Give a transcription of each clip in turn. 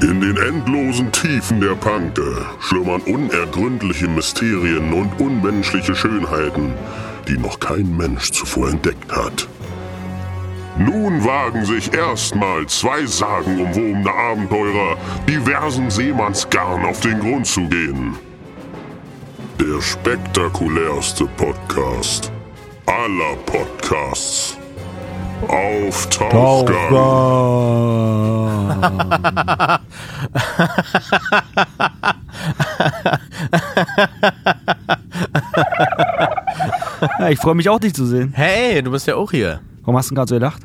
In den endlosen Tiefen der Panke schlummern unergründliche Mysterien und unmenschliche Schönheiten, die noch kein Mensch zuvor entdeckt hat. Nun wagen sich erstmal zwei sagenumwobene Abenteurer diversen Seemannsgarn auf den Grund zu gehen. Der spektakulärste Podcast aller Podcasts. Auf Tauchgang. Ja, ich freue mich auch, dich zu sehen. Hey, du bist ja auch hier. Warum hast du gerade so gelacht?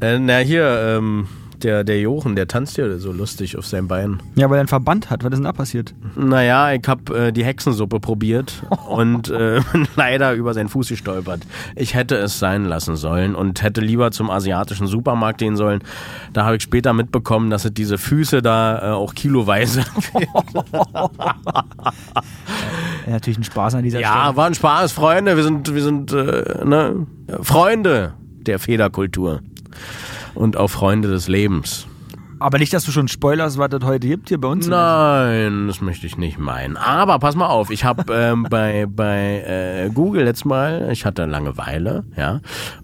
Äh, na, hier, ähm, der, der Jochen, der tanzt ja so lustig auf seinem Bein. Ja, weil er einen Verband hat. Was ist denn da passiert? Naja, ich hab äh, die Hexensuppe probiert und äh, bin leider über seinen Fuß gestolpert. Ich hätte es sein lassen sollen und hätte lieber zum asiatischen Supermarkt gehen sollen. Da habe ich später mitbekommen, dass es diese Füße da äh, auch kiloweise. Ja, natürlich ein Spaß an dieser ja, Stelle. war ein Spaß, Freunde. Wir sind, wir sind äh, ne? Freunde der Federkultur und auch Freunde des Lebens. Aber nicht, dass du schon spoilerst, was es heute gibt hier bei uns. Nein, das möchte ich nicht meinen. Aber pass mal auf, ich habe ähm, bei, bei äh, Google jetzt mal, ich hatte Langeweile, ja,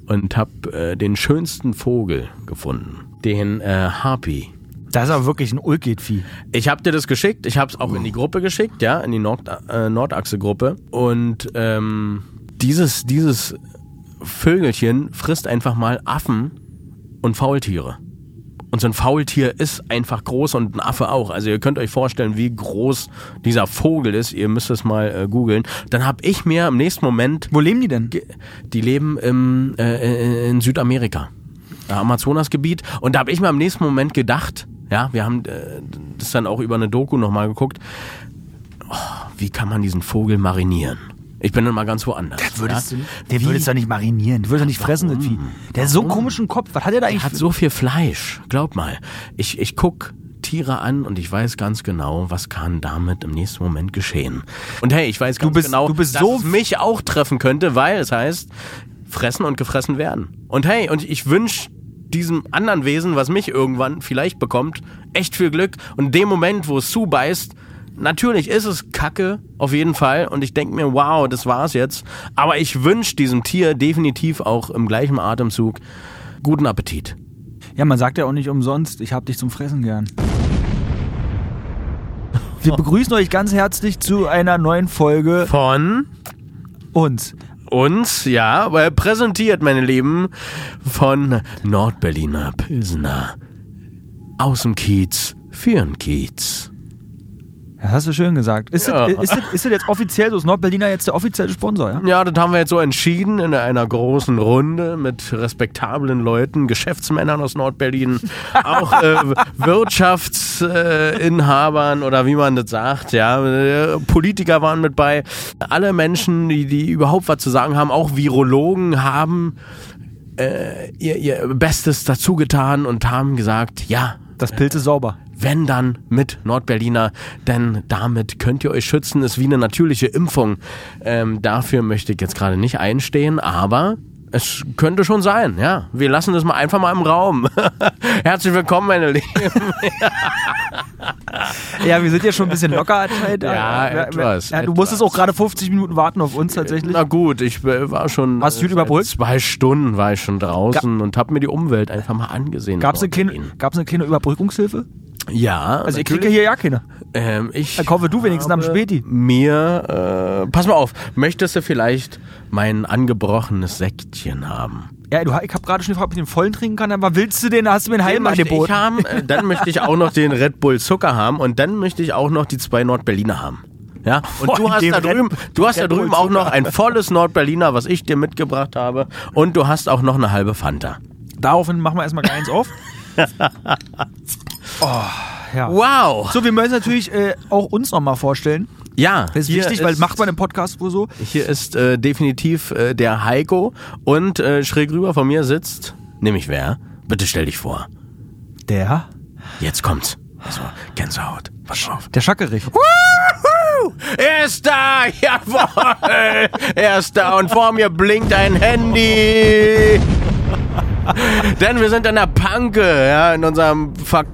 und habe äh, den schönsten Vogel gefunden. Den äh, Harpy. Das ist aber wirklich ein Ulkit-Vieh. Ich habe dir das geschickt, ich habe es auch in die Gruppe geschickt, ja, in die Nord äh, Nordachse-Gruppe. Und ähm, dieses, dieses Vögelchen frisst einfach mal Affen und Faultiere. Und so ein Faultier ist einfach groß und ein Affe auch. Also ihr könnt euch vorstellen, wie groß dieser Vogel ist. Ihr müsst es mal äh, googeln. Dann habe ich mir im nächsten Moment, Wo leben die denn? die leben im, äh, in Südamerika, äh, Amazonasgebiet. Und da habe ich mir im nächsten Moment gedacht, ja, wir haben äh, das dann auch über eine Doku nochmal geguckt, oh, wie kann man diesen Vogel marinieren? Ich bin dann mal ganz woanders. Würdest ja? du, der würdest doch nicht marinieren. Der würdest doch nicht fressen, Vieh. Der hat so einen komischen Kopf. Was hat der da Er eigentlich? hat so viel Fleisch. Glaub mal. Ich, ich guck Tiere an und ich weiß ganz genau, was kann damit im nächsten Moment geschehen. Und hey, ich weiß ganz bist- genau, du bist dass so es mich auch treffen könnte, weil es heißt, fressen und gefressen werden. Und hey, und ich wünsch diesem anderen Wesen, was mich irgendwann vielleicht bekommt, echt viel Glück. Und in dem Moment, wo es zubeißt, natürlich ist es Kacke, auf jeden Fall. Und ich denke mir, wow, das war's jetzt. Aber ich wünsch diesem Tier definitiv auch im gleichen Atemzug guten Appetit. Ja, man sagt ja auch nicht umsonst, ich hab dich zum Fressen gern. Wir begrüßen euch ganz herzlich zu einer neuen Folge Von uns. uns, ja, weil präsentiert, meine Lieben, von Nordberliner Pilsener. Aus dem Kiez, für den Kiez. Das hast du schön gesagt. Ist, Ja. das, ist, das, ist das jetzt offiziell so? Ist Nordberliner jetzt der offizielle Sponsor, ja? Ja, das haben wir jetzt so entschieden in einer großen Runde mit respektablen Leuten, Geschäftsmännern aus Nordberlin, auch äh, Wirtschaftsinhabern Inhabern oder wie man das sagt, ja, Politiker waren mit bei. Alle Menschen, die, die überhaupt was zu sagen haben, auch Virologen haben äh, ihr, ihr Bestes dazu getan und haben gesagt, ja, Das Pilz ist sauber. wenn dann mit Nordberliner, denn damit könnt ihr euch schützen, ist wie eine natürliche Impfung. Ähm, dafür möchte ich jetzt gerade nicht einstehen, aber es könnte schon sein, ja. Wir lassen das mal einfach mal im Raum. Herzlich willkommen, meine Lieben. Ja, wir sind ja schon ein bisschen locker anscheinend. Ja, Ja, etwas, Ja, du etwas. musstest auch gerade 50 Minuten warten auf uns tatsächlich. Na gut, ich äh, war schon Hast du äh, überbrückt? zwei Stunden war ich schon draußen und habe mir die Umwelt einfach mal angesehen. Eine, kleine, Nordberlin. gab's eine kleine Überbrückungshilfe? Ja, Also ich kriege hier ja keine. Ähm, ich Dann kaufe du wenigstens am Späti. Mir, äh, pass mal auf, möchtest du vielleicht mein angebrochenes Säckchen haben? Ja, du, ich habe gerade schon gefragt, ob ich den vollen trinken kann, aber willst du den, hast du mir ich angeboten. haben, äh, dann möchte ich auch noch den Red Bull Zucker haben und dann möchte ich auch noch die zwei Nordberliner haben. Ja, und du hast da drüben, du hast da drüben auch noch ein volles Nordberliner, was ich dir mitgebracht habe und du hast auch noch eine halbe Fanta. Daraufhin machen wir erstmal eins auf. oh, ja. Wow! So, wir müssen natürlich äh, auch uns nochmal vorstellen. Ja, Das ist wichtig, weil ist- macht man im Podcast wohl so. Hier ist äh, definitiv äh, der Heiko und äh, schräg rüber von mir sitzt, nämlich wer? Bitte stell dich vor. Der? Jetzt kommt's. Also, Gänsehaut. Pass auf. Der Schackerich. Er ist da! Jawohl! Er ist da und vor mir blinkt ein Handy! Denn wir sind in der Panke, ja, in unserem kappt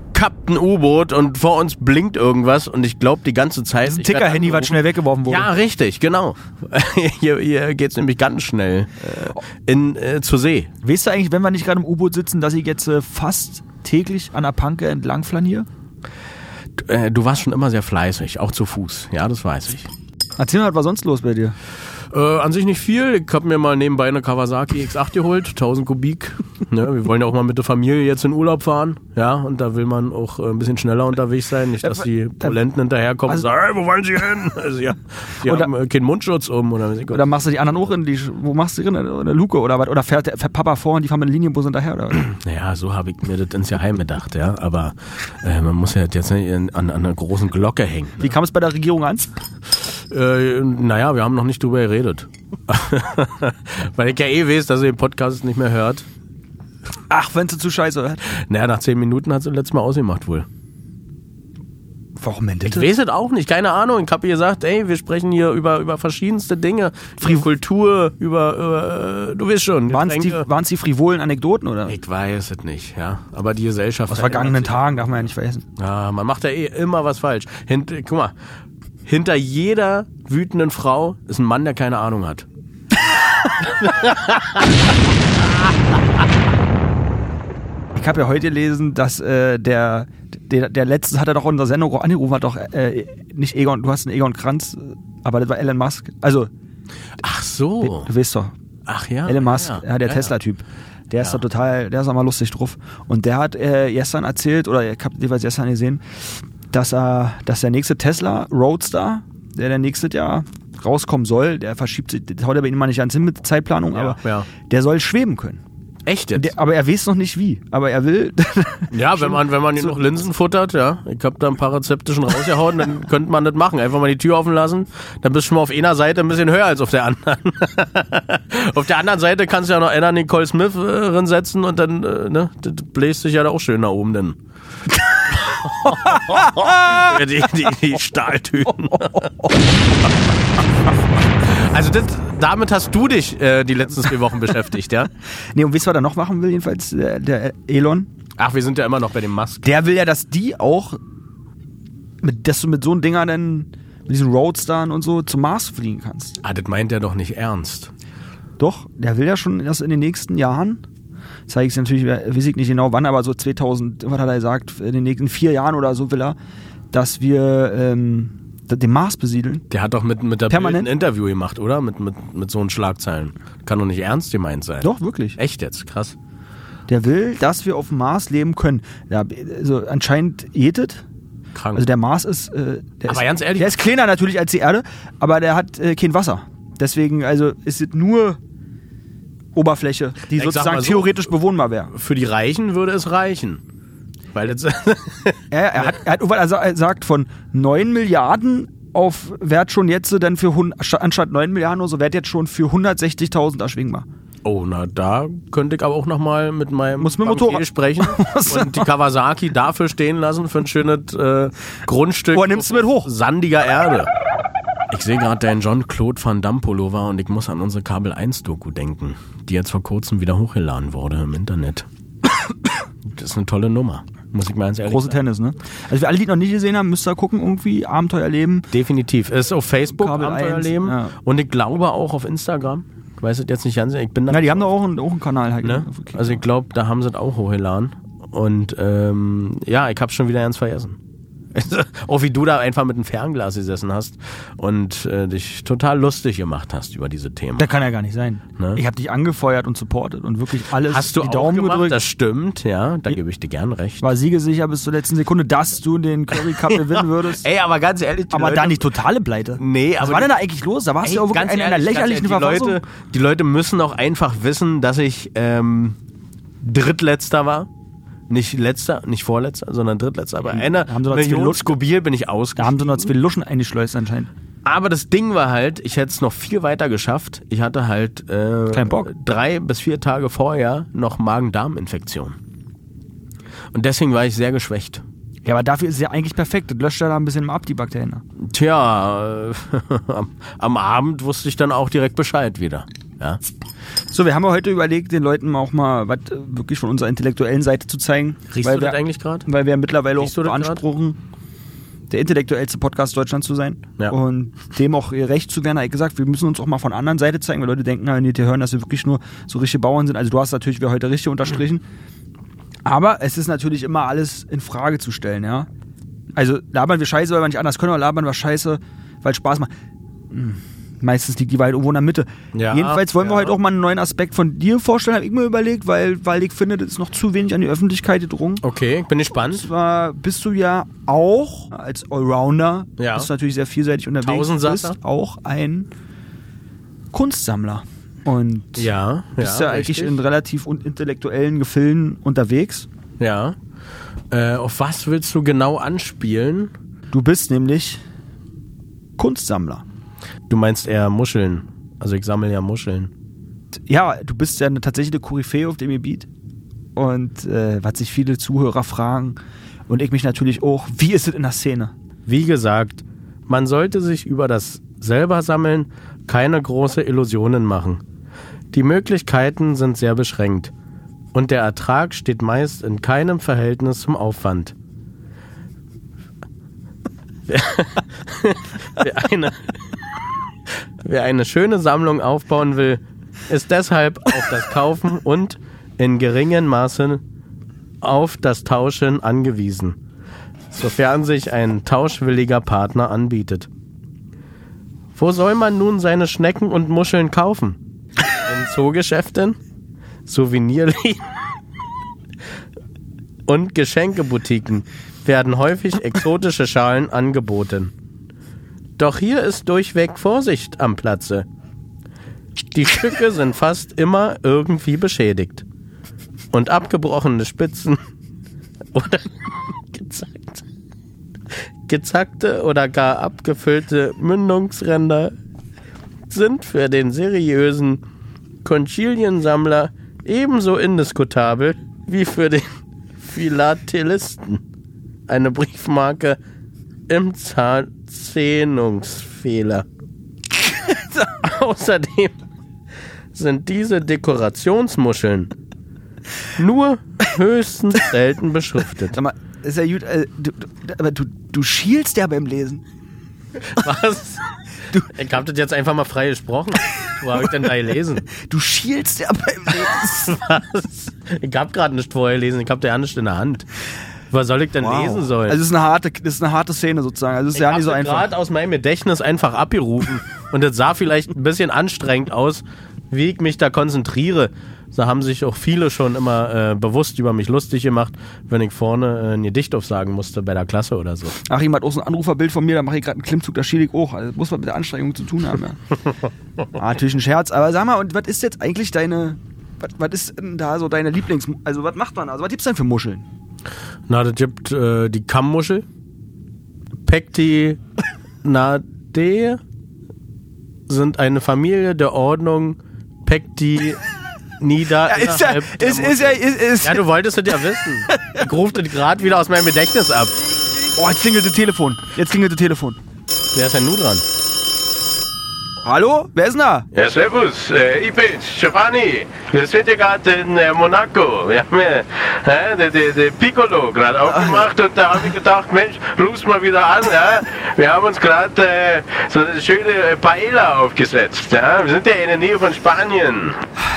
ein U-Boot und vor uns blinkt irgendwas und ich glaube die ganze Zeit. Das Ticker-Handy, was schnell weggeworfen wurde. Ja, richtig, genau. hier hier geht es nämlich ganz schnell äh, in, äh, zur See. Weißt du eigentlich, wenn wir nicht gerade im U-Boot sitzen, dass ich jetzt äh, fast täglich an der Panke entlang flaniere? Du, äh, du warst schon immer sehr fleißig, auch zu Fuß. Ja, das weiß ich. Erzähl mal, was war sonst los bei dir? Äh, an sich nicht viel. Ich habe mir mal nebenbei eine Kawasaki X8 geholt, 1000 Kubik. Ne, wir wollen ja auch mal mit der Familie jetzt in Urlaub fahren. Ja, und da will man auch äh, ein bisschen schneller unterwegs sein. Nicht, dass die Polenten hinterherkommen und Also- sagen, hey, wo wollen Sie hin? Also, ja, die Oder- haben äh, keinen Mundschutz um. Oder. Oder machst du die anderen auch in die, wo machst du die drin? In der Luke oder was? Oder fährt, der- fährt Papa vor und die fahren mit dem Linienbus hinterher? Oder? Naja, so habe ich mir das ins Geheim gedacht, ja. Aber äh, man muss ja jetzt nicht an, an einer großen Glocke hängen. Wie kam es bei der Regierung an? Äh, naja, wir haben noch nicht drüber geredet. Weil ich ja eh weiß, dass ihr den Podcast nicht mehr hört. Ach, wenn sie zu scheiße hört. Naja, nach zehn Minuten hat sie letztes Mal ausgemacht wohl. Warum denn Ich weiß es auch nicht, keine Ahnung. Ich habe ihr gesagt, ey, wir sprechen hier über, über verschiedenste Dinge. Über Kultur, über, über äh, du weißt schon. Waren es die, waren's die frivolen Anekdoten oder? Ich weiß es nicht, ja. Aber die Gesellschaft. Aus vergangenen. Tagen darf man ja nicht vergessen. Ja, man macht ja eh immer was falsch. Hint, guck mal, hinter jeder wütenden Frau ist ein Mann, der keine Ahnung hat. Ich habe ja heute gelesen, dass äh, der, der, der letzte hat er doch in der Sendung angerufen, hat doch äh, nicht Egon, du hast einen Egon Kranz, aber das war Elon Musk. Also, Ach so. du weißt doch, Ach ja. Elon Musk, ja, ja, der ja, Tesla-Typ. Der ist doch total, der ist auch mal lustig drauf. Und der hat äh, gestern erzählt, oder ich habe jeweils gestern gesehen, dass er, dass der nächste Tesla Roadster, der der nächstes Jahr rauskommen soll, der verschiebt sich, das haut er bei ihm mal nicht ans hin mit Zeitplanung, aber ja. der soll schweben können. Echt jetzt? Der, aber er weiß noch nicht wie. Aber er will. ja, wenn man, wenn man genug Linsen futtert, ja. Ich hab da ein paar Rezepte schon rausgehauen, dann könnte man das machen. Einfach mal die Tür offen lassen, dann bist du schon mal auf einer Seite ein bisschen höher als auf der anderen. auf der anderen Seite kannst du ja noch Anna Nicole Smith äh, reinsetzen und dann, äh, ne, das bläst sich ja da auch schön nach oben dann. Die, die, die Stahltüten. also das, damit hast du dich äh, die letzten zwei Wochen beschäftigt, ja? nee, und wisst ihr, was er noch machen will, jedenfalls, der, der Elon? Ach, wir sind ja immer noch bei dem Musk. Der will ja, dass die auch, mit, dass du mit so einem Dinger dann, mit diesen Roadstern und so, zum Mars fliegen kannst. Ah, das meint er doch nicht ernst. Doch, der will ja schon erst in den nächsten Jahren, zeige ich es natürlich, weiß ich nicht genau wann, aber so 2000, was hat er gesagt, in den nächsten vier Jahren oder so will er, dass wir ähm, den Mars besiedeln. Der hat doch mit, mit der Bild Permanent? ein Interview gemacht, oder? Mit, mit, mit so einen Schlagzeilen. Kann doch nicht ernst gemeint sein. Doch, wirklich. Echt jetzt? Krass. Der will, dass wir auf dem Mars leben können. Ja, also anscheinend jetet. Krank. Also der Mars ist, äh, der Aber ist, ganz ehrlich- der ist kleiner natürlich als die Erde, aber der hat äh, kein Wasser. Deswegen, also ist es nur Oberfläche, die Ich sag sozusagen so- theoretisch bewohnbar wäre. Für die Reichen würde es reichen. Weil jetzt, ja, er hat, er hat also er sagt von 9 Milliarden auf Wert schon jetzt dann für anstatt 9 Milliarden oder so Wert jetzt schon für 160.000 erschwingbar. oh, na, da könnte ich aber auch nochmal mit meinem Muss mit Motorrad- sprechen und die Kawasaki dafür stehen lassen für ein schönes äh, Grundstück. Woher nimmst du mit hoch? Sandiger Erde. Ich sehe gerade deinen Jean-Claude Van Damme Pullover und ich muss an unsere Kabel 1 Doku denken, die jetzt vor kurzem wieder hochgeladen wurde im Internet. Das ist eine tolle Nummer, muss ich mal ganz ehrlich Große sagen. Tennis, ne? Also für alle, die noch nicht gesehen haben, müsst ihr gucken, irgendwie Abenteuer leben. Definitiv. Ist auf Facebook Kabel Abenteuerleben 1, ja. und ich glaube auch auf Instagram. Ich weiß es jetzt nicht ganz, ich bin da Na, die haben doch auch einen, auch einen Kanal halt. ne? Kick. Also ich glaube, da haben sie es auch hochgeladen. Und ähm, ja, ich habe schon wieder ganz vergessen. Auch wie du da einfach mit einem Fernglas gesessen hast und äh, dich total lustig gemacht hast über diese Themen. Das kann ja gar nicht sein. Ne? Ich habe dich angefeuert und supportet und wirklich alles Hast du die auch Daumen gemacht? gedrückt. Das stimmt, ja. Da gebe ich dir gern recht. war siegesicher bis zur letzten Sekunde, dass du den Curry Cup gewinnen würdest. Ey, aber ganz ehrlich, aber Leute, dann die totale Pleite. Nee, Was aber war die- denn da eigentlich los? Da warst du ja auch wirklich in einer lächerlichen ehrlich, die Leute, die Leute müssen auch einfach wissen, dass ich ähm, drittletzter war. Nicht letzter, nicht vorletzter, sondern drittletzter. Aber eine haben sie Million Skobil bin ich da ausgegangen. haben sie noch zwei Luschen eingeschleust anscheinend. Aber das Ding war halt, ich hätte es noch viel weiter geschafft. Ich hatte halt äh, drei bis vier Tage vorher noch Magen-Darm-Infektion. Und deswegen war ich sehr geschwächt. Ja, aber dafür ist es ja eigentlich perfekt. Das löscht ja da ein bisschen ab, die Bakterien. Tja, am Abend wusste ich dann auch direkt Bescheid wieder. Ja. So, wir haben ja heute überlegt, den Leuten auch mal was äh, wirklich von unserer intellektuellen Seite zu zeigen. Riechst weil du wir, das eigentlich gerade? Weil wir mittlerweile auch Riechst grad? beanspruchen, der intellektuellste Podcast Deutschlands zu sein. Ja. Und dem auch recht zu werden, ich gesagt, wir müssen uns auch mal von der anderen Seite zeigen, weil Leute denken, wenn die hören, dass wir wirklich nur so richtige Bauern sind. Also du hast natürlich wir heute richtig unterstrichen. Aber es ist natürlich immer alles in Frage zu stellen, ja. Also labern wir scheiße, weil wir nicht anders können, oder labern wir scheiße, weil Spaß macht. Hm, Meistens liegt die Wahrheit irgendwo in der Mitte. Ja, Jedenfalls wollen wir ja. heute auch mal einen neuen Aspekt von dir vorstellen, habe ich mir überlegt, weil, weil ich finde, das ist noch zu wenig an die Öffentlichkeit gedrungen. Okay, ich bin Und gespannt. zwar bist du ja auch als Allrounder, Ja. bist du natürlich sehr vielseitig unterwegs, bist auch ein Kunstsammler. Und Ja, bist ja, ja, eigentlich richtig. in relativ intellektuellen Gefilden unterwegs. Ja. Äh, auf was willst du genau anspielen? Du bist nämlich Kunstsammler. Du meinst eher Muscheln. Also ich sammle ja Muscheln. Ja, du bist ja eine, tatsächlich eine Koryphäe auf dem Gebiet. Und äh, was sich viele Zuhörer fragen und ich mich natürlich auch, wie ist es in der Szene? Wie gesagt, man sollte sich über das selber sammeln keine große Illusionen machen. Die Möglichkeiten sind sehr beschränkt und der Ertrag steht meist in keinem Verhältnis zum Aufwand. Wer, wer, eine, wer eine schöne Sammlung aufbauen will, ist deshalb auf das Kaufen und in geringem Maße auf das Tauschen angewiesen sofern sich ein tauschwilliger Partner anbietet. Wo soll man nun seine Schnecken und Muscheln kaufen? In Zoogeschäften, Souvenirläden und Geschenkeboutiquen werden häufig exotische Schalen angeboten. Doch hier ist durchweg Vorsicht am Platze. Die Stücke sind fast immer irgendwie beschädigt. Und abgebrochene Spitzen oder gezackt, gezackte oder gar abgefüllte Mündungsränder sind für den seriösen Konchiliensammler ebenso indiskutabel wie für den Philatelisten. Eine Briefmarke im Zähnungsfehler. Außerdem sind diese Dekorationsmuscheln nur höchstens selten beschriftet. Sag mal, ist ja gut, äh, du, du, aber du, du schielst ja beim Lesen. Was? ich hab das jetzt einfach mal frei gesprochen. Wo hab ich denn da gelesen? Du schielst ja beim Lesen. Was? Ich hab gerade nicht vorher gelesen, ich hab da ja nicht in der Hand. Was soll ich denn lesen sollen? Also es ist eine harte, ist eine harte Szene sozusagen. Also es ist ich ja nicht so einfach. gerade aus meinem Gedächtnis einfach abgerufen. Und das sah vielleicht ein bisschen anstrengend aus, wie ich mich da konzentriere. Da haben sich auch viele schon immer äh, bewusst über mich lustig gemacht, wenn ich vorne äh, ein Gedicht aufsagen musste bei der Klasse oder so. Ach, jemand hat auch so ein Anruferbild von mir, da mache ich gerade einen Klimmzug, da schiele ich auch. Also das muss was mit der Anstrengung zu tun haben. Ja. ah, natürlich ein Scherz, aber sag mal, und was ist jetzt eigentlich deine, was, was ist denn da so deine Lieblings... Also was macht man? Also was gibt's denn für Muscheln? Na, das gibt äh, die Kammmuschel, Pectinadeae sind eine Familie der Ordnung Pecti Nida. Ja, ist ja, ist, ist ja, ist, ist. Ja, du wolltest es ja wissen. Ich rufe das gerade wieder aus meinem Gedächtnis ab. Oh, jetzt klingelt das Telefon. Jetzt klingelt das Telefon. Wer ist denn nun dran? Hallo? Wer ist denn da? Ja, servus, äh, ich bin's, Giovanni. Wir sind ja gerade in äh, Monaco. Wir haben ja äh, den, den, den Piccolo gerade aufgemacht und da habe ich gedacht, Mensch, ruf's mal wieder an. Ja? Wir haben uns gerade äh, so eine schöne Paella aufgesetzt. Ja? Wir sind ja in der Nähe von Spanien.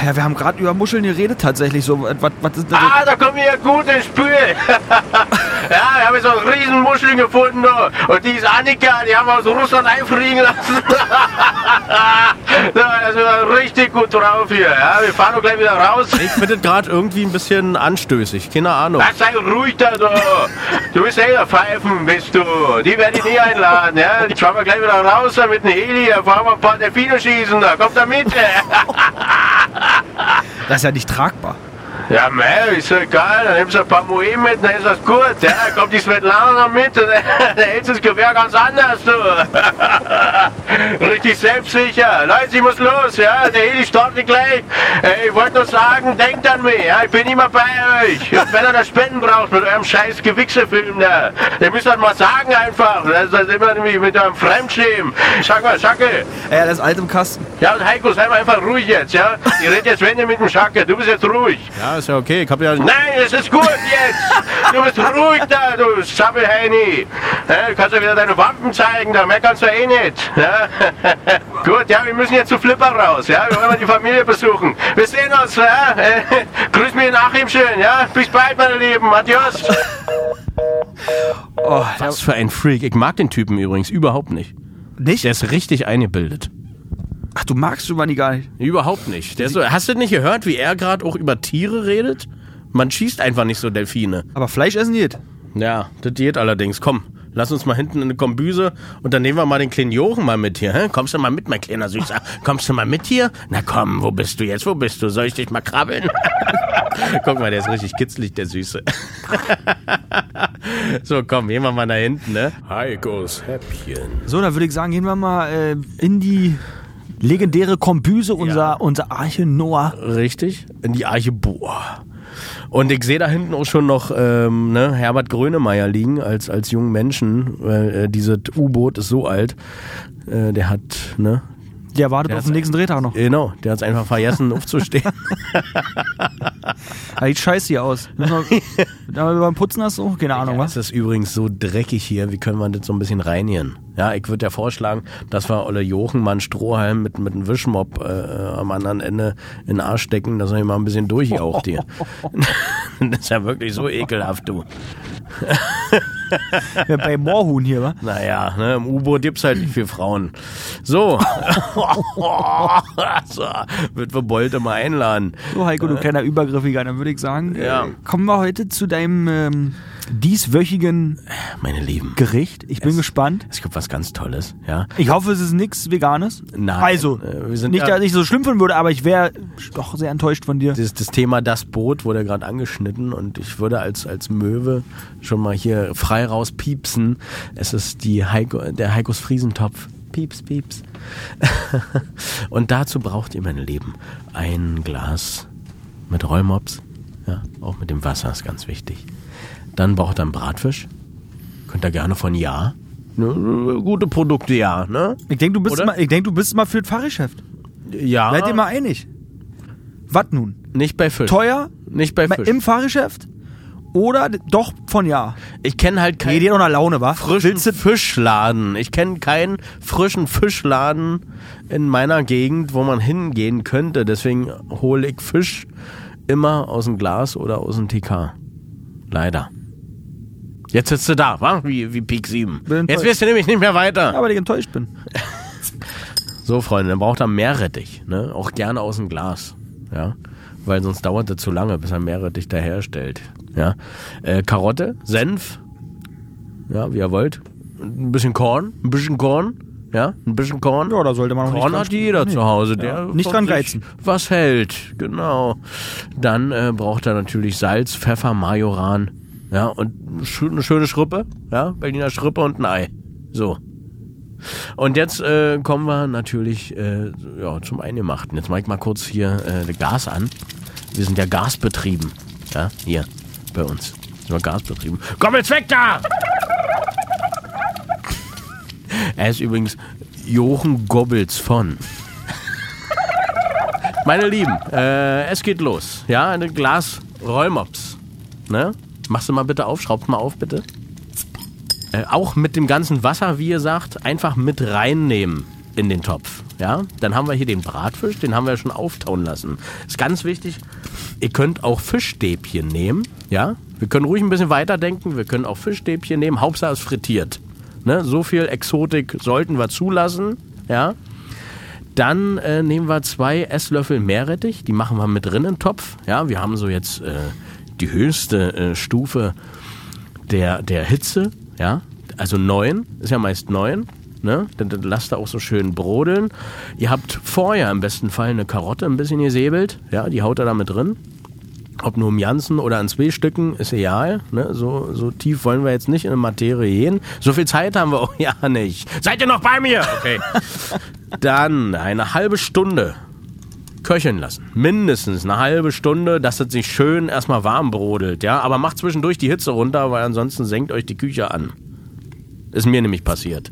Ja, wir haben gerade über Muscheln geredet tatsächlich. So, was, was ist denn Ah, da kommen wir ja gut ins Spiel. ja, wir haben so eine riesen Muscheln gefunden. du. Und die ist Annika, die haben wir aus Russland einfliegen lassen. da, also richtig gut drauf hier. Ja? Wir fahren doch gleich wieder raus. Ich finde das gerade irgendwie ein bisschen anstößig. Keine Ahnung. Ach, sei ruhig da, du. Du bist der Pfeifen, bist du. Die werde ich nie einladen, ja. Die fahren wir gleich wieder raus da mit dem Heli. Da fahren wir ein paar Delfine schießen, da kommt er mit. Das ist ja nicht tragbar. Ja, mei, ist ja egal. Dann nimmst du ein paar Moe mit, dann ist das gut. Ja, dann kommt die Svetlana noch mit und dann hält das Gewehr ganz anders, du. Richtig selbstsicher. Leute, ich muss los, ja. Der Heli startet gleich. Ich wollte nur sagen, denkt an mich, ja. Ich bin immer bei euch. Und wenn ihr da Spenden braucht mit eurem scheiß Gewichsefilm da, dann müsst ihr das mal sagen einfach. Das ist immer wie mit eurem Fremdschämen. Sag mal, Schacke. Ey, das ist alt im Kasten. Ja, und Heiko, sei mal einfach ruhig jetzt, ja. Ich rede jetzt Wende mit dem Schacke. Du bist jetzt ruhig. Ja, ist ja okay. Ich hab ja. Nein, es ist gut jetzt. Du bist ruhig da, du Sabbelheini. Ja, du kannst ja wieder deine Waffen zeigen, da mehr kannst du eh nicht. Ja? gut, ja, wir müssen jetzt zu Flipper raus. Ja, wir wollen mal die Familie besuchen. Wir sehen uns. Ja? Grüß mich nach ihm schön. Ja, bis bald, meine Lieben. Adios. Oh, Was für ein Freak. Ich mag den Typen übrigens überhaupt nicht. nicht? Der ist richtig eingebildet. Ach, du magst Giovanni gar nicht. Überhaupt nicht. Der ist so, hast du nicht gehört, wie er gerade auch über Tiere redet? Man schießt einfach nicht so Delfine. Aber Fleisch essen geht. Ja, das geht allerdings. Komm, lass uns mal hinten in eine Kombüse und dann nehmen wir mal den kleinen Jochen mal mit hier. Hä? Kommst du mal mit, mein kleiner Süßer? Kommst du mal mit hier? Na komm, wo bist du jetzt? Wo bist du? Soll ich dich mal krabbeln? Guck mal, der ist richtig kitzlig, der Süße. so, komm, gehen wir mal nach hinten, ne? Heikos Häppchen. So, dann würde ich sagen, gehen wir mal äh, in die legendäre Kombüse, unser, unser Arche Noah. Richtig, in die Arche Boah. Und ich sehe da hinten auch schon noch ähm, ne, Herbert Grönemeyer liegen als, als jungen Menschen, weil äh, dieses U-Boot ist so alt. Äh, der hat, ne? Der wartet Der auf den nächsten Drehtag noch. Genau, der hat es einfach vergessen, aufzustehen. Ja, sieht scheiße hier aus. Da beim Putzen hast du auch keine Ahnung, was? Es ist übrigens so dreckig hier, wie können wir das so ein bisschen reinigen? Ja, ich würde ja vorschlagen, dass wir Olle Jochen mal einen Strohhalm mit, mit einem Wischmopp äh, am anderen Ende in den Arsch stecken, dass er ihn mal ein bisschen durchjaucht hier. das ist ja wirklich so ekelhaft, du. Ja, bei Moorhuhn hier, wa? Naja, ne, im U-Boot gibt's halt nicht viel Frauen. So. so wird wir Bolte mal einladen. So, Heiko, du kleiner Übergriffiger. Dann würde ich sagen, Ja. äh, kommen wir heute zu deinem ähm, dieswöchigen Meine Lieben, Gericht. Ich bin gespannt. es gibt was ganz Tolles, ja. Ich hoffe, es ist nichts Veganes. Nein, Also, äh, wir sind nicht, ja- dass ich so schlimm finden würde, aber ich wäre doch sehr enttäuscht von dir. Das, das Thema Das Boot wurde gerade angeschnitten und ich würde als, als Möwe schon mal hier frei raus piepsen. Es ist die Heiko, der Heikos Friesentopf. Pieps, pieps. und dazu braucht ihr, meine Lieben, ein Glas mit Rollmops. Ja, auch mit dem Wasser ist ganz wichtig. Dann braucht ihr einen Bratfisch. Könnt ihr gerne von Ja. Ne, gute Produkte, ja, ne? Ich denke, du bist ich denk, du bist mal für das Fahrgeschäft. Ja. Seid ihr mal einig? Was nun? Nicht bei Fisch. Teuer Nicht bei Fisch. im Fahrgeschäft oder doch von ja? Ich kenne halt keinen. Nee, noch nach Laune, wa? frischen Fischladen. Ich kenne keinen frischen Fischladen in meiner Gegend, wo man hingehen könnte. Deswegen hole ich Fisch immer aus dem Glas oder aus dem TK. Leider. Jetzt sitzt du da, wa? Wie, wie Peak 7. Bin Jetzt wirst du nämlich nicht mehr weiter. aber ich enttäuscht bin. So, Freunde, dann braucht er Meerrettich. Ne? Auch gerne aus dem Glas. Ja. Weil sonst dauert es zu lange, bis er Meerrettich daherstellt. Ja. Äh, Karotte, Senf. Ja, wie ihr wollt. Ein bisschen Korn. Ein bisschen Korn. Ja, ein bisschen Korn. Ja, da sollte man auch nicht Korn dran- hat jeder Nee. zu Hause. Der Nicht von dran geizen. Was hält, genau. Dann äh, braucht er natürlich Salz, Pfeffer, Majoran. Ja, und eine schöne Schrippe. Ja, Berliner Schrippe und ein Ei. So. Und jetzt äh, kommen wir natürlich äh, ja, zum Eingemachten. Jetzt mache ich mal kurz hier äh, das Gas an. Wir sind ja gasbetrieben. Ja, hier bei uns. Sind wir gasbetrieben. Komm jetzt weg da! er ist übrigens Jochen Gobbels von. Meine Lieben, äh, es geht los. Ja, ein Glas Rollmops. Ne? Machst du mal bitte auf, schraubst mal auf, bitte. Äh, auch mit dem ganzen Wasser, wie ihr sagt, einfach mit reinnehmen in den Topf. Ja, dann haben wir hier den Bratfisch, den haben wir schon auftauen lassen. Ist ganz wichtig, ihr könnt auch Fischstäbchen nehmen. Ja, wir können ruhig ein bisschen weiterdenken. Wir können auch Fischstäbchen nehmen. Hauptsache es frittiert. Ne? So viel Exotik sollten wir zulassen. Ja, dann äh, nehmen wir zwei Esslöffel Meerrettich, die machen wir mit drin in den Topf. Ja, wir haben so jetzt äh, die höchste äh, Stufe der, der Hitze, ja, also neun, ist ja meist neun, ne, dann, dann lasst ihr auch so schön brodeln. Ihr habt vorher im besten Fall eine Karotte ein bisschen gesäbelt, ja, die haut ihr da mit drin. Ob nur im Janssen oder in zwei Stücken, ist egal. Ne? So, so tief wollen wir jetzt nicht in die Materie gehen. So viel Zeit haben wir auch ja nicht. Seid ihr noch bei mir? Okay. Dann eine halbe Stunde köcheln lassen. Mindestens eine halbe Stunde, dass es sich schön erstmal warm brodelt. Ja? Aber macht zwischendurch die Hitze runter, weil ansonsten senkt euch die Küche an. Ist mir nämlich passiert.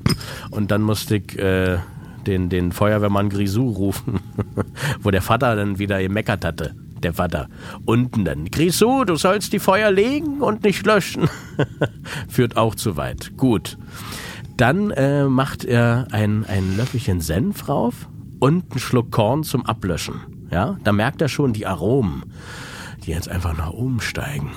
Und dann musste ich äh, den, den Feuerwehrmann Grisou rufen, wo der Vater dann wieder gemeckert hatte. Der Vater. Unten dann. Grisou, du sollst die Feuer legen und nicht löschen. Führt auch zu weit. Gut. Dann äh, macht er ein, ein Löffelchen Senf rauf und einen Schluck Korn zum Ablöschen. Ja, da merkt er schon die Aromen, die jetzt einfach nach oben steigen.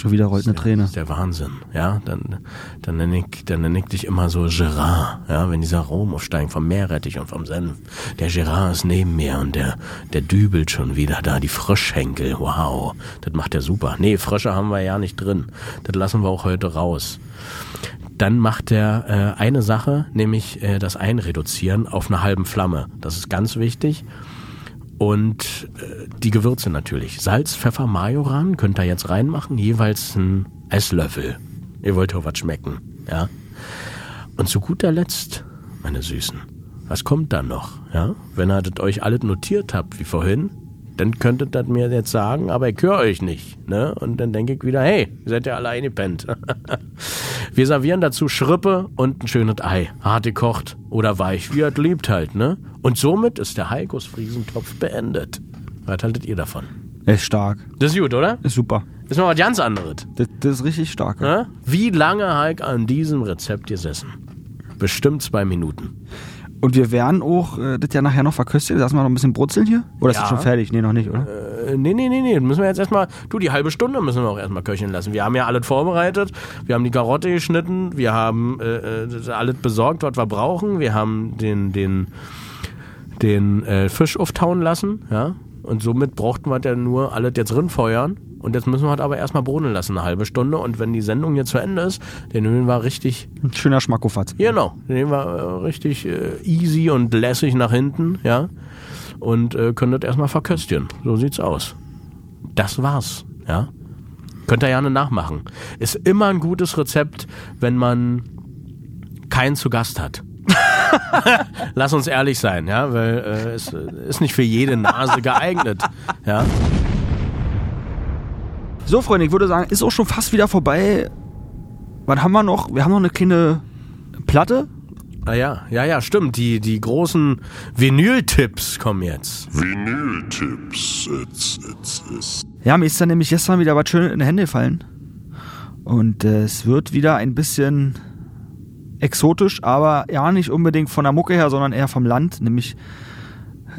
Schon wieder rollt eine Träne. Das ist der Wahnsinn, ja. Dann, dann nenne ich, dann nenne ich dich immer so Gerard, ja, wenn dieser Aromen aufsteigen vom Meerrettich und vom Senf. Der Gerard ist neben mir und der, der dübelt schon wieder da, die Frischhenkel, wow. Das macht er super. Nee, Frösche haben wir ja nicht drin. Das lassen wir auch heute raus. Dann macht er äh, eine Sache, nämlich äh, das Einreduzieren auf einer halben Flamme. Das ist ganz wichtig. Und äh, die Gewürze natürlich. Salz, Pfeffer, Majoran könnt ihr jetzt reinmachen, jeweils ein Esslöffel. Ihr wollt auch was schmecken, ja. Und zu guter Letzt, meine Süßen, was kommt dann noch, ja? Wenn ihr das euch alles notiert habt, wie vorhin, dann könntet ihr mir jetzt sagen, aber ich höre euch nicht, ne? Und dann denke ich wieder, hey, ihr seid ja alle eingepennt. Wir servieren dazu Schrippe und ein schönes Ei. Hart gekocht oder weich, wie er liebt halt, ne? Und somit ist der Heikos Friesentopf beendet. Was haltet ihr davon? Ist stark. Das ist gut, oder? Ist super. Ist mal was ganz anderes. Das, das ist richtig stark. Ja? Wie lange Heik an diesem Rezept gesessen? Bestimmt zwei Minuten. Und wir werden auch äh, das ja nachher noch verköstigen. Lassen wir noch ein bisschen brutzeln hier? Oder ist Ja. das schon fertig? Nee, noch nicht, oder? Äh, nee, nee, nee, nee. Müssen wir jetzt erstmal. Du, die halbe Stunde müssen wir auch erstmal köcheln lassen. Wir haben ja alles vorbereitet. Wir haben die Karotte geschnitten. Wir haben äh, äh, alles besorgt, was wir brauchen. Wir haben den, den, den äh, Fisch auftauen lassen. Ja. Und somit brauchten wir ja nur alles jetzt rinfeuern. Und jetzt müssen wir es aber erstmal brodeln lassen, eine halbe Stunde. Und wenn die Sendung jetzt zu Ende ist, dann nehmen wir richtig Ein schöner Schmackofatz. Genau, den nehmen wir äh, richtig äh, easy und lässig nach hinten, ja. Und äh, können das erstmal verköstigen. So sieht's aus. Das war's, ja. Könnt ihr gerne nachmachen. Ist immer ein gutes Rezept, wenn man keinen zu Gast hat. Lass uns ehrlich sein, ja, weil äh, es ist nicht für jede Nase geeignet, ja. So, Freunde, ich würde sagen, ist auch schon fast wieder vorbei. Was haben wir noch? Wir haben noch eine kleine Platte. Ah ja, ja, ja, stimmt. Die, die großen Vinyl-Tipps kommen jetzt. Vinyl-Tipps. It's, it's, it's. Ja, mir ist dann nämlich gestern wieder was schön in die Hände gefallen. Und äh, es wird wieder ein bisschen exotisch, aber ja nicht unbedingt von der Mucke her, sondern eher vom Land. Nämlich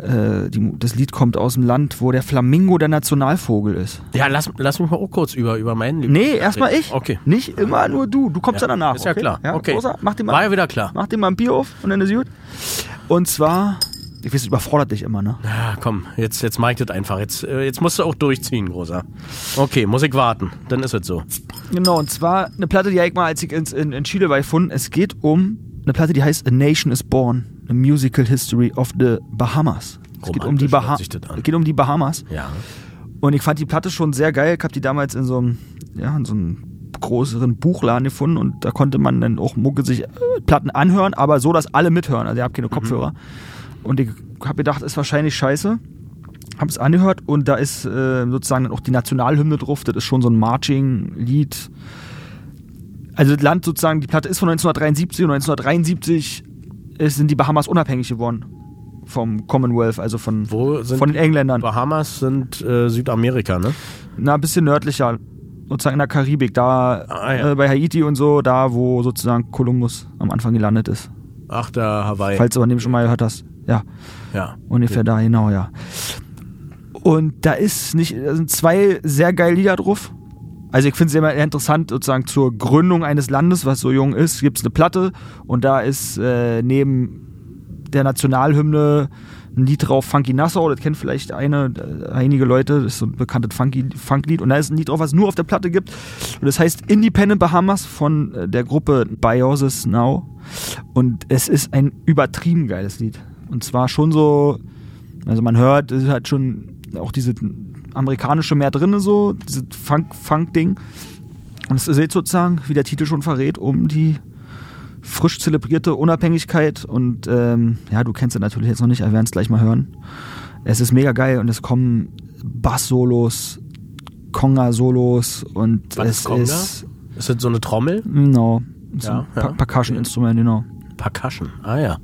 äh, die, das Lied kommt aus dem Land, wo der Flamingo der Nationalvogel ist. Ja, lass, lass mich mal auch kurz über, über meinen Lieblings- Nee, erstmal ich. Okay. Nicht immer nur du. Du kommst ja, danach. Ist ja okay? klar. Ja, okay. Rosa, mach dir mal, War ja wieder klar. mach dir mal ein Bier auf und dann ist gut. Und zwar, ich weiß, es überfordert dich immer, ne? Ja, komm, jetzt, jetzt mach ich das einfach. Jetzt, äh, jetzt musst du auch durchziehen, Großer. Okay, muss ich warten. Dann ist es so. Genau, und zwar eine Platte, die ich mal, als ich in, in, in Chile war, gefunden. Es geht um eine Platte, die heißt A Nation is Born, A Musical History of the Bahamas. Es geht um die, Baha geht um die Bahamas. Ja. Und ich fand die Platte schon sehr geil. Ich habe die damals in so einem, ja, in so einem größeren Buchladen gefunden und da konnte man dann auch Mucke sich äh, Platten anhören, aber so, dass alle mithören. Also ihr habt keine Kopfhörer. Und ich habe gedacht, ist wahrscheinlich scheiße. Habe es angehört und da ist äh, sozusagen dann auch die Nationalhymne drauf. Das ist schon so ein Marching-Lied. Also das Land sozusagen, die Platte ist von 1973 und 1973 ist, sind die Bahamas unabhängig geworden vom Commonwealth, also von, von den Engländern. Bahamas sind äh, Südamerika, ne? Na, ein bisschen nördlicher, sozusagen in der Karibik, da Ah, ja. äh, bei Haiti und so, da wo sozusagen Kolumbus am Anfang gelandet ist. Ach, der Hawaii. Falls du von dem schon mal gehört hast. Ja, ja. ungefähr da, genau, ja. Und da ist nicht, da sind zwei sehr geile Lieder drauf. Also ich finde es immer interessant, sozusagen zur Gründung eines Landes, was so jung ist, gibt es eine Platte und da ist äh, neben der Nationalhymne ein Lied drauf, Funky Nassau, das kennt vielleicht eine, äh, einige Leute, das ist so ein bekanntes Funky, Funklied und da ist ein Lied drauf, was es nur auf der Platte gibt und das heißt Independent Bahamas von äh, der Gruppe Biosis Now und es ist ein übertrieben geiles Lied und zwar schon so, also man hört, es halt schon auch diese amerikanische mehr drin, so, dieses Funk- Funk-Ding. Und es geht sozusagen, wie der Titel schon verrät, um die frisch zelebrierte Unabhängigkeit. Und ähm, ja, du kennst es natürlich jetzt noch nicht, aber wir werden es gleich mal hören. Es ist mega geil und es kommen Bass-Solos, Conga-Solos und Was es ist Conga? ist Ist das so eine Trommel? genau so Ja, ja. Per- Percussion-Instrument, genau. Percussion. Ah ja.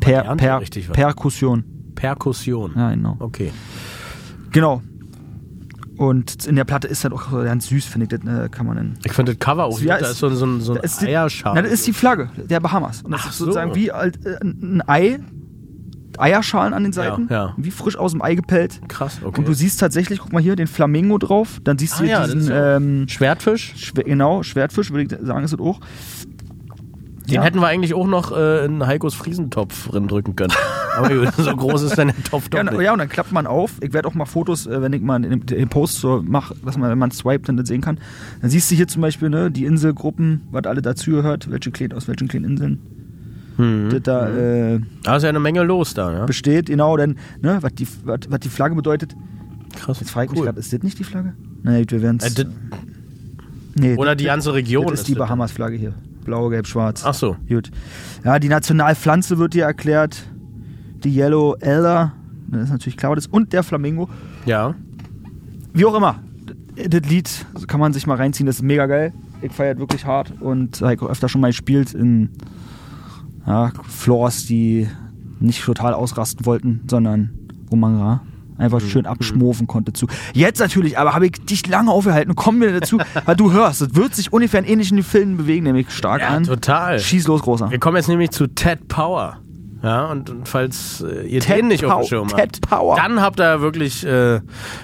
Per, per. Perkussion. Perkussion. Ja, genau. Okay. Genau. Und in der Platte ist halt auch so ganz süß, finde ich. Das äh, kann man in. Ich finde das Cover auch. Ja, da ist- so, ein- so, ein- so ein ist die, Eierschal. na, das ist die Flagge der Bahamas. Und das Ach ist sozusagen so. wie äh, ein Ei, Eierschalen an den Seiten, ja. wie frisch aus dem Ei gepellt. Krass, okay. Und du siehst tatsächlich, guck mal hier, den Flamingo drauf. Dann siehst du Ah hier ja, das diesen, ja- ähm, Schwertfisch? Schwer, genau, Schwertfisch, würde ich sagen, ist es auch. Den Ja. hätten wir eigentlich auch noch äh, in Heikos Friesentopf drücken können. Aber gut, so groß ist dann der Topf doch Ja, nicht. und- ja, und dann klappt man auf. Ich werde auch mal Fotos, äh, wenn ich mal den, Post so mache, dass man, wenn man swiped, dann das sehen kann. Dann siehst du hier zum Beispiel ne, die Inselgruppen, was alle dazugehört, welche kleinen, aus welchen kleinen Inseln Hm. das da äh, Da ist ja eine Menge los da, ja? besteht. Genau, denn ne, was, die, was, was die Flagge bedeutet. Krass. Jetzt frage ich mich, cool. glaub, ist das nicht die Flagge? Nee, wir werden Äh, es. das- nee, Oder das- die ganze Region Das ist die. Bahamas-Flagge hier. Blau, gelb, schwarz. Ach so. Gut. Ja, die Nationalpflanze wird dir erklärt. Die Yellow Elder. Das ist natürlich klar, das. Und der Flamingo. Ja. Wie auch immer. Das Lied kann man sich mal reinziehen, das ist mega geil. Ich feiere wirklich hart und habe öfter schon mal gespielt in ja, Floors, die nicht total ausrasten wollten, sondern wo man ja, einfach schön abschmofen konnte zu. Jetzt natürlich, aber habe ich dich lange aufgehalten. Kommen wir dazu, weil du hörst, es wird sich ungefähr in ähnlichen Filmen bewegen, nämlich stark Ja, an. total. Schieß los, großer. Wir kommen jetzt nämlich zu Ted Power. Ja, und, und falls äh, ihr Ted den nicht auf dem Schirm Ted habt, Power. dann habt ihr wirklich äh,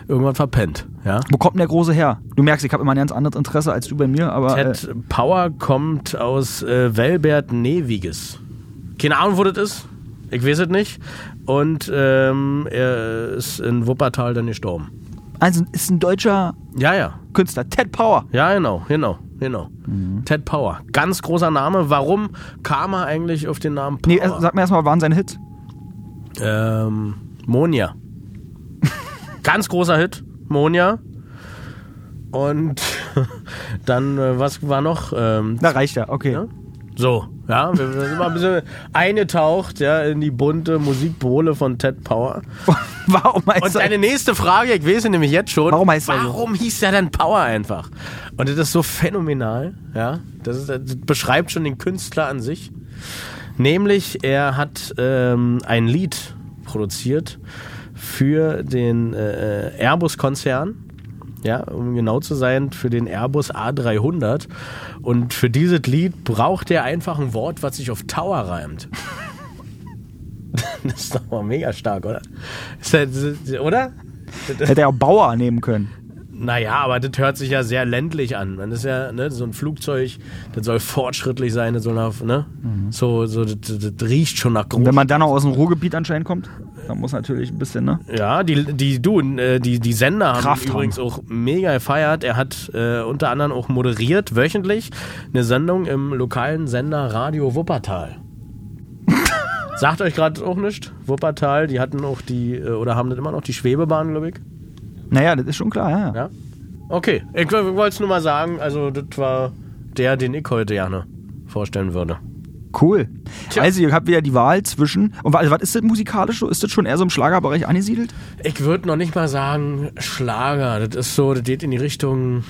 irgendwann verpennt. Ja? Wo kommt denn der Große her? Du merkst, ich habe immer ein ganz anderes Interesse als du bei mir, aber äh, Ted Power kommt aus äh, Welbert Neviges. Keine Ahnung, wo das ist. Ich weiß es nicht. Und ähm, er ist in Wuppertal dann gestorben. Also ist ein deutscher Ja, ja. Künstler, Ted Power. Ja, genau, genau, genau. Mhm. Ted Power. Ganz großer Name. Warum kam er eigentlich auf den Namen Power? Nee, sag mir erstmal, waren seine Hits? Ähm, Monja. Ganz großer Hit, Monja. Und dann, äh, was war noch? Ähm, Na, reicht ja, okay. Ja? So, ja, wir, sind mal ein bisschen eingetaucht ja, in die bunte Musikbohle von Ted Power. Warum heißt Und er- deine nächste Frage, ich weiß sie nämlich jetzt schon. Warum heißt er? Warum hieß der denn Power einfach? Und das ist so phänomenal, ja. Das, ist, das beschreibt schon den Künstler an sich. Nämlich, er hat ähm, ein Lied produziert für den äh, Airbus-Konzern. Ja, um genau zu sein, für den Airbus A300. Und für dieses Lied braucht er einfach ein Wort, was sich auf Tower reimt. Das ist doch mal mega stark, oder? Ist das, oder? Hätte er auch Bauer nehmen können. Naja, aber das hört sich ja sehr ländlich an. Das ist ja ne, so ein Flugzeug, das soll fortschrittlich sein, das soll nach, ne? So, so das, das, das riecht schon nach Und groß. wenn man dann auch aus dem Ruhrgebiet anscheinend kommt, dann muss natürlich ein bisschen, ne? Ja, die, die, du, äh, die, die Sender haben Kraft ihn übrigens auch mega gefeiert. Er hat äh, unter anderem auch moderiert, wöchentlich, eine Sendung im lokalen Sender Radio Wuppertal. Sagt euch gerade auch nicht, Wuppertal, die hatten auch die, äh, oder haben das immer noch, die Schwebebahn, glaube ich. Naja, das ist schon klar, ja. Ja? Okay, ich wollte es nur mal sagen, also das war der, den ich heute gerne vorstellen würde. Cool. Tja. Also, ihr habt wieder die Wahl zwischen. Und wa- was ist das musikalisch? so? Ist das schon eher so im Schlagerbereich angesiedelt? Ich würde noch nicht mal sagen Schlager. Das ist so, das geht in die Richtung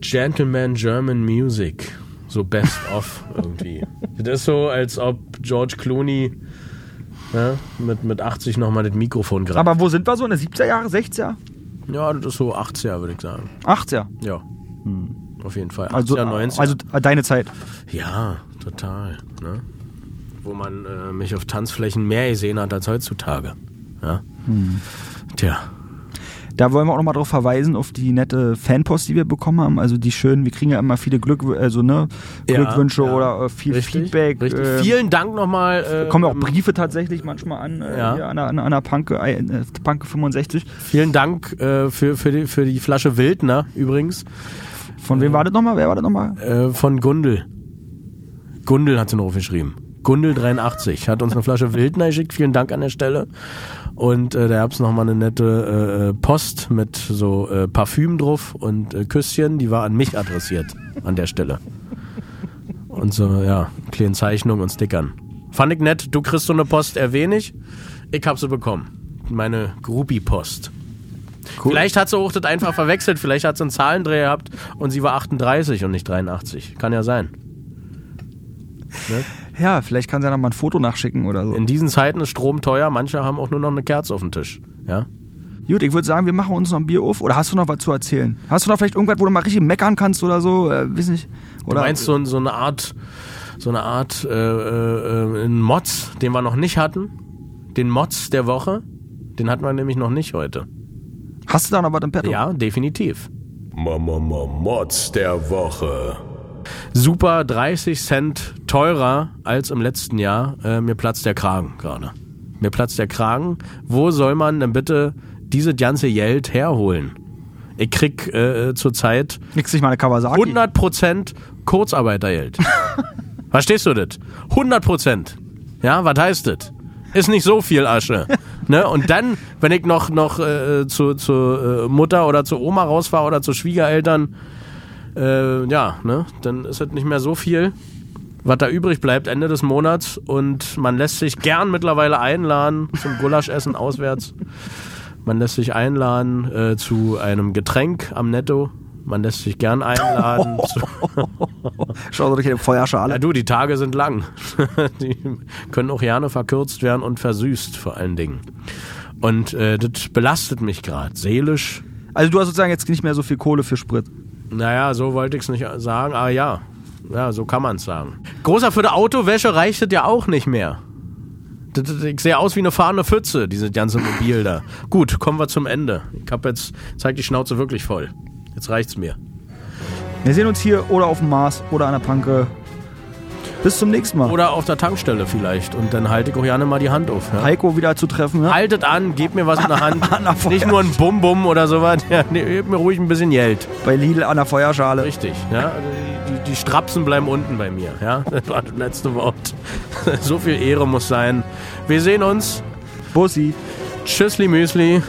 Gentleman German Music. So best of irgendwie. Das ist so, als ob George Clooney ja, mit, mit 80 nochmal das Mikrofon greift. Aber wo sind wir so? In den 70er Jahre, 60er? Ja, das ist so 80er, würde ich sagen. 80er. Ja. Auf jeden Fall. 80er, Also, 90er. also äh, deine Zeit. Ja, total. Ne? Wo man äh, mich auf Tanzflächen mehr gesehen hat als heutzutage. Ja? Tja. Da wollen wir auch nochmal drauf verweisen, auf die nette Fanpost, die wir bekommen haben. Also die schönen, wir kriegen ja immer viele Glück, also, ne, Ja, Glückwünsche ja. oder äh, viel Richtig, Feedback. Richtig. äh, Vielen Dank nochmal. Äh, kommen ja auch Briefe tatsächlich manchmal an, äh, Ja. an, der, an, an der Panke, äh, Panke 65. Vielen Dank äh, für, für, die, für die Flasche Wildner übrigens. Von wem war das nochmal? Wer war das nochmal? Äh, von Gundel. Gundel hat sie noch aufgeschrieben. Gundel83 hat uns eine Flasche Wildner geschickt. Vielen Dank an der Stelle. Und äh, da gab's noch mal eine nette äh, Post mit so äh, Parfüm drauf und äh, Küsschen, die war an mich adressiert an der Stelle. Und so, ja, kleinen Zeichnungen und Stickern. Fand ich nett, du kriegst so eine Post eher wenig. Ich hab sie bekommen. Meine Groupie-Post. Vielleicht hat sie auch das einfach verwechselt, vielleicht hat sie einen Zahlendreher gehabt und sie war 38 und nicht 83. Kann ja sein. Ja, vielleicht kann sie ja noch mal ein Foto nachschicken oder so. In diesen Zeiten ist Strom teuer, manche haben auch nur noch eine Kerze auf dem Tisch. Ja? Gut, ich würde sagen, wir machen uns noch ein Bier auf. Oder hast du noch was zu erzählen? Hast du noch vielleicht irgendwas, wo du mal richtig meckern kannst oder so? Äh, weiß nicht. Du Oder meinst so, so eine Art, so eine Art äh, äh, einen Mods, den wir noch nicht hatten? Den Mods der Woche? Den hatten wir nämlich noch nicht heute. hast du da noch was im Petto? Ja, definitiv. Mama Mods der Woche. Super 30 Cent teurer als im letzten Jahr. Äh, mir platzt der Kragen gerade. Mir platzt der Kragen. Wo soll man denn bitte diese ganze Geld herholen? Ich krieg äh, zurzeit Nix nicht mal eine Kawasaki. 100% Kurzarbeitergeld. Verstehst du das? 100%. Ja, was heißt das? Ist nicht so viel Asche. ne? Und dann, wenn ich noch, noch äh, zu, zu äh, Mutter oder zu Oma rausfahre oder zu Schwiegereltern, äh, ja, ne? dann ist das nicht mehr so viel, was da übrig bleibt Ende des Monats. Und man lässt sich gern mittlerweile einladen zum Gulaschessen auswärts. Man lässt sich einladen äh, zu einem Getränk am Netto. Man lässt sich gern einladen. zu, Schau dir die Feuerschale. ja, du, die Tage sind lang. die können auch gerne verkürzt werden und versüßt vor allen Dingen. Und äh, das belastet mich gerade seelisch. Also du hast sozusagen jetzt nicht mehr so viel Kohle für Sprit. Naja, so wollte ich es nicht sagen, aber ja. Ja, so kann man es sagen. Großer für die Autowäsche reicht es ja auch nicht mehr. Ich sehe aus wie eine fahrende Pfütze, dieses ganze Mobil da. Gut, kommen wir zum Ende. Ich habe jetzt, zeig die Schnauze wirklich voll. Jetzt reicht's mir. Wir sehen uns hier oder auf dem Mars oder an der Panke. Bis zum nächsten Mal. Oder auf der Tankstelle vielleicht. Und dann halte ich auch gerne mal die Hand auf. Ja? Heiko wieder zu treffen. Ne? Haltet an, gebt mir was in der Hand. An der Nicht nur ein Bum-Bum oder sowas. Ja, nee, gebt mir ruhig ein bisschen Geld. Bei Lidl an der Feuerschale. Richtig. Ja? Die, die Strapsen bleiben unten bei mir. Ja? Das war das letzte Wort. So viel Ehre muss sein. Wir sehen uns. Bussi. Tschüssli Müsli.